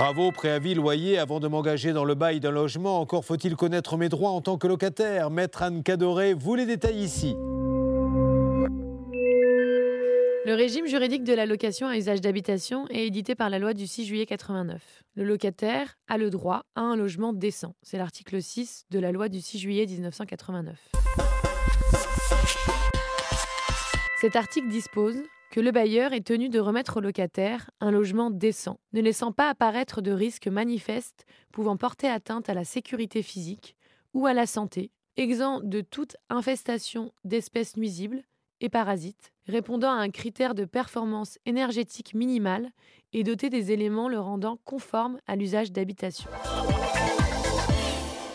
Travaux, préavis, loyer, avant de m'engager dans le bail d'un logement, encore faut-il connaître mes droits en tant que locataire. Maître Anne Cadoré, vous les détails ici. Le régime juridique de la location à usage d'habitation est édité par la loi du 6 juillet 89. Le locataire a le droit à un logement décent. C'est l'article 6 de la loi du 6 juillet 1989. Cet article dispose que le bailleur est tenu de remettre au locataire un logement décent, ne laissant pas apparaître de risques manifestes pouvant porter atteinte à la sécurité physique ou à la santé, exempt de toute infestation d'espèces nuisibles et parasites, répondant à un critère de performance énergétique minimale et doté des éléments le rendant conforme à l'usage d'habitation.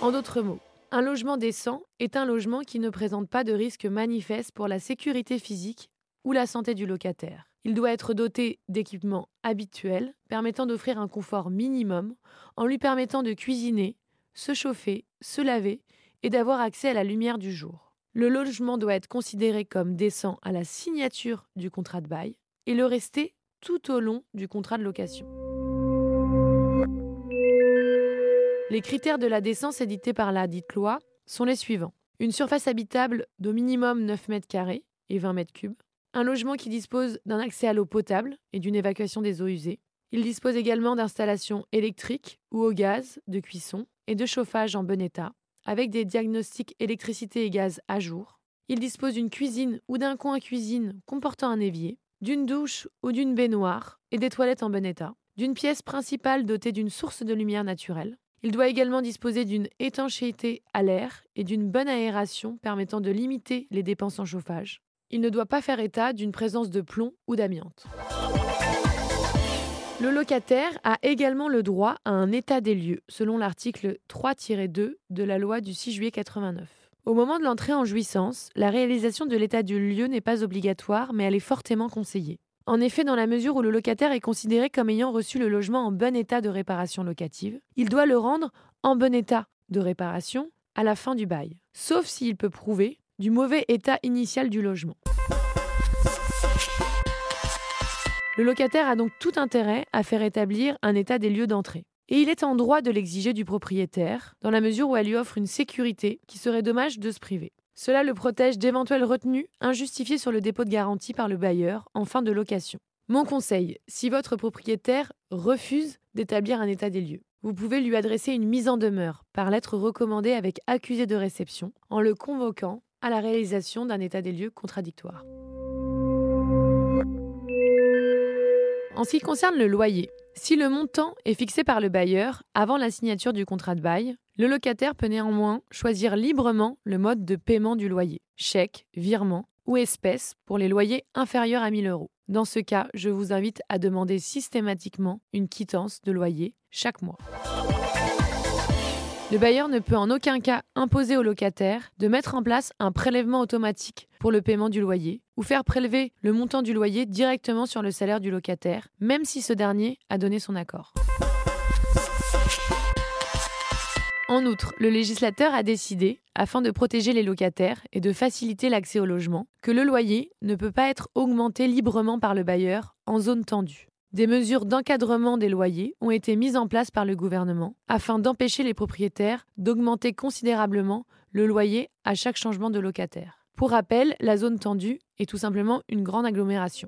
En d'autres mots, un logement décent est un logement qui ne présente pas de risque manifeste pour la sécurité physique ou la santé du locataire. Il doit être doté d'équipements habituels permettant d'offrir un confort minimum en lui permettant de cuisiner, se chauffer, se laver et d'avoir accès à la lumière du jour. Le logement doit être considéré comme décent à la signature du contrat de bail et le rester tout au long du contrat de location. Les critères de la décence édités par la dite loi sont les suivants. Une surface habitable d'au minimum 9 mètres carrés et 20 mètres cubes, un logement qui dispose d'un accès à l'eau potable et d'une évacuation des eaux usées. Il dispose également d'installations électriques ou au gaz, de cuisson et de chauffage en bon état, avec des diagnostics électricité et gaz à jour. Il dispose d'une cuisine ou d'un coin cuisine comportant un évier, d'une douche ou d'une baignoire et des toilettes en bon état, d'une pièce principale dotée d'une source de lumière naturelle. Il doit également disposer d'une étanchéité à l'air et d'une bonne aération permettant de limiter les dépenses en chauffage. Il ne doit pas faire état d'une présence de plomb ou d'amiante. Le locataire a également le droit à un état des lieux, selon l'article 3-2 de la loi du 6 juillet 89. Au moment de l'entrée en jouissance, la réalisation de l'état du lieu n'est pas obligatoire, mais elle est fortement conseillée. En effet, dans la mesure où le locataire est considéré comme ayant reçu le logement en bon état de réparation locative, il doit le rendre en bon état de réparation à la fin du bail, sauf s'il peut prouver du mauvais état initial du logement. Le locataire a donc tout intérêt à faire établir un état des lieux d'entrée. Et il est en droit de l'exiger du propriétaire, dans la mesure où elle lui offre une sécurité qui serait dommage de se priver. Cela le protège d'éventuelles retenues injustifiées sur le dépôt de garantie par le bailleur en fin de location. Mon conseil, si votre propriétaire refuse d'établir un état des lieux, vous pouvez lui adresser une mise en demeure par lettre recommandée avec accusé de réception en le convoquant à la réalisation d'un état des lieux contradictoire. En ce qui concerne le loyer, si le montant est fixé par le bailleur avant la signature du contrat de bail, le locataire peut néanmoins choisir librement le mode de paiement du loyer, chèque, virement ou espèce pour les loyers inférieurs à 1000 euros. Dans ce cas, je vous invite à demander systématiquement une quittance de loyer chaque mois. Le bailleur ne peut en aucun cas imposer au locataire de mettre en place un prélèvement automatique pour le paiement du loyer ou faire prélever le montant du loyer directement sur le salaire du locataire, même si ce dernier a donné son accord. En outre, le législateur a décidé, afin de protéger les locataires et de faciliter l'accès au logement, que le loyer ne peut pas être augmenté librement par le bailleur en zone tendue. Des mesures d'encadrement des loyers ont été mises en place par le gouvernement afin d'empêcher les propriétaires d'augmenter considérablement le loyer à chaque changement de locataire. Pour rappel, la zone tendue est tout simplement une grande agglomération.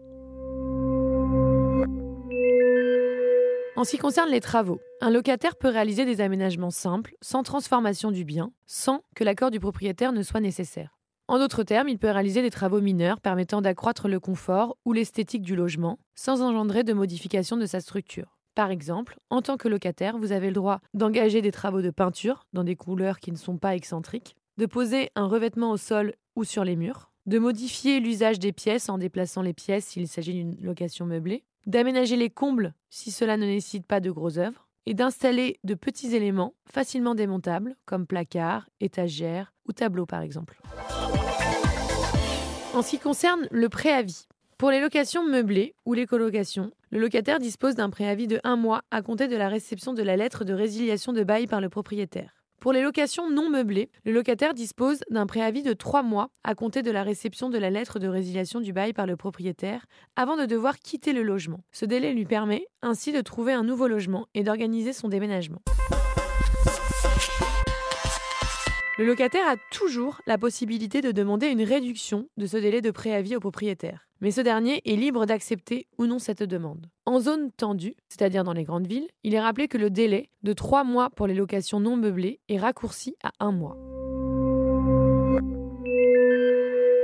En ce qui concerne les travaux, un locataire peut réaliser des aménagements simples, sans transformation du bien, sans que l'accord du propriétaire ne soit nécessaire. En d'autres termes, il peut réaliser des travaux mineurs permettant d'accroître le confort ou l'esthétique du logement sans engendrer de modification de sa structure. Par exemple, en tant que locataire, vous avez le droit d'engager des travaux de peinture dans des couleurs qui ne sont pas excentriques, de poser un revêtement au sol ou sur les murs, de modifier l'usage des pièces en déplaçant les pièces s'il s'agit d'une location meublée, d'aménager les combles si cela ne nécessite pas de grosses œuvres, et d'installer de petits éléments facilement démontables, comme placards, étagères ou tableaux par exemple. En ce qui concerne le préavis, pour les locations meublées ou les colocations, le locataire dispose d'un préavis de un mois à compter de la réception de la lettre de résiliation de bail par le propriétaire. Pour les locations non meublées, le locataire dispose d'un préavis de trois mois à compter de la réception de la lettre de résiliation du bail par le propriétaire avant de devoir quitter le logement. Ce délai lui permet ainsi de trouver un nouveau logement et d'organiser son déménagement. Le locataire a toujours la possibilité de demander une réduction de ce délai de préavis au propriétaire. Mais ce dernier est libre d'accepter ou non cette demande. En zone tendue, c'est-à-dire dans les grandes villes, il est rappelé que le délai de trois mois pour les locations non meublées est raccourci à un mois.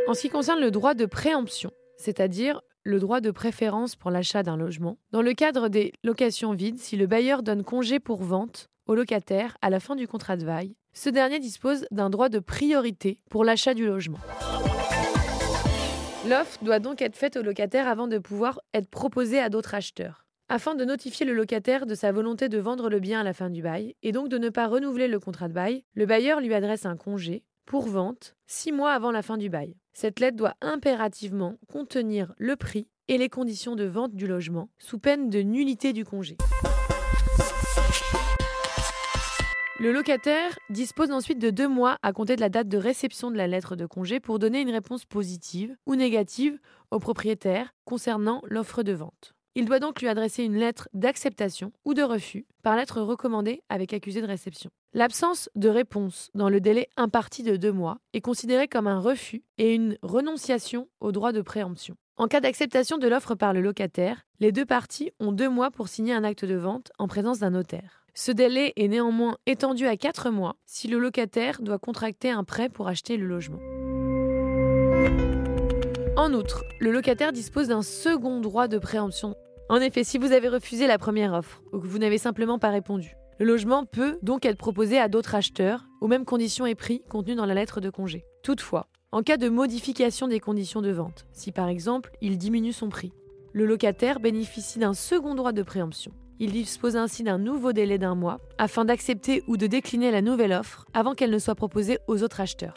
En ce qui concerne le droit de préemption, c'est-à-dire le droit de préférence pour l'achat d'un logement, dans le cadre des locations vides, si le bailleur donne congé pour vente au locataire à la fin du contrat de bail, ce dernier dispose d'un droit de priorité pour l'achat du logement. L'offre doit donc être faite au locataire avant de pouvoir être proposée à d'autres acheteurs. Afin de notifier le locataire de sa volonté de vendre le bien à la fin du bail et donc de ne pas renouveler le contrat de bail, le bailleur lui adresse un congé pour vente six mois avant la fin du bail. Cette lettre doit impérativement contenir le prix et les conditions de vente du logement, sous peine de nullité du congé. Le locataire dispose ensuite de deux mois à compter de la date de réception de la lettre de congé pour donner une réponse positive ou négative au propriétaire concernant l'offre de vente. Il doit donc lui adresser une lettre d'acceptation ou de refus par lettre recommandée avec accusé de réception. L'absence de réponse dans le délai imparti de deux mois est considérée comme un refus et une renonciation au droit de préemption. En cas d'acceptation de l'offre par le locataire, les deux parties ont deux mois pour signer un acte de vente en présence d'un notaire. Ce délai est néanmoins étendu à 4 mois si le locataire doit contracter un prêt pour acheter le logement. En outre, le locataire dispose d'un second droit de préemption. En effet, si vous avez refusé la première offre ou que vous n'avez simplement pas répondu, le logement peut donc être proposé à d'autres acheteurs aux mêmes conditions et prix contenus dans la lettre de congé. Toutefois, en cas de modification des conditions de vente, si par exemple il diminue son prix, le locataire bénéficie d'un second droit de préemption. Il dispose ainsi d'un nouveau délai d'un mois afin d'accepter ou de décliner la nouvelle offre avant qu'elle ne soit proposée aux autres acheteurs.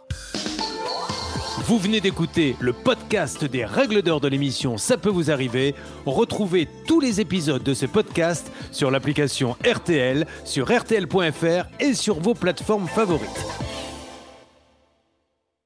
Vous venez d'écouter le podcast des règles d'or de l'émission Ça peut vous arriver. Retrouvez tous les épisodes de ce podcast sur l'application RTL, sur rtl.fr et sur vos plateformes favorites.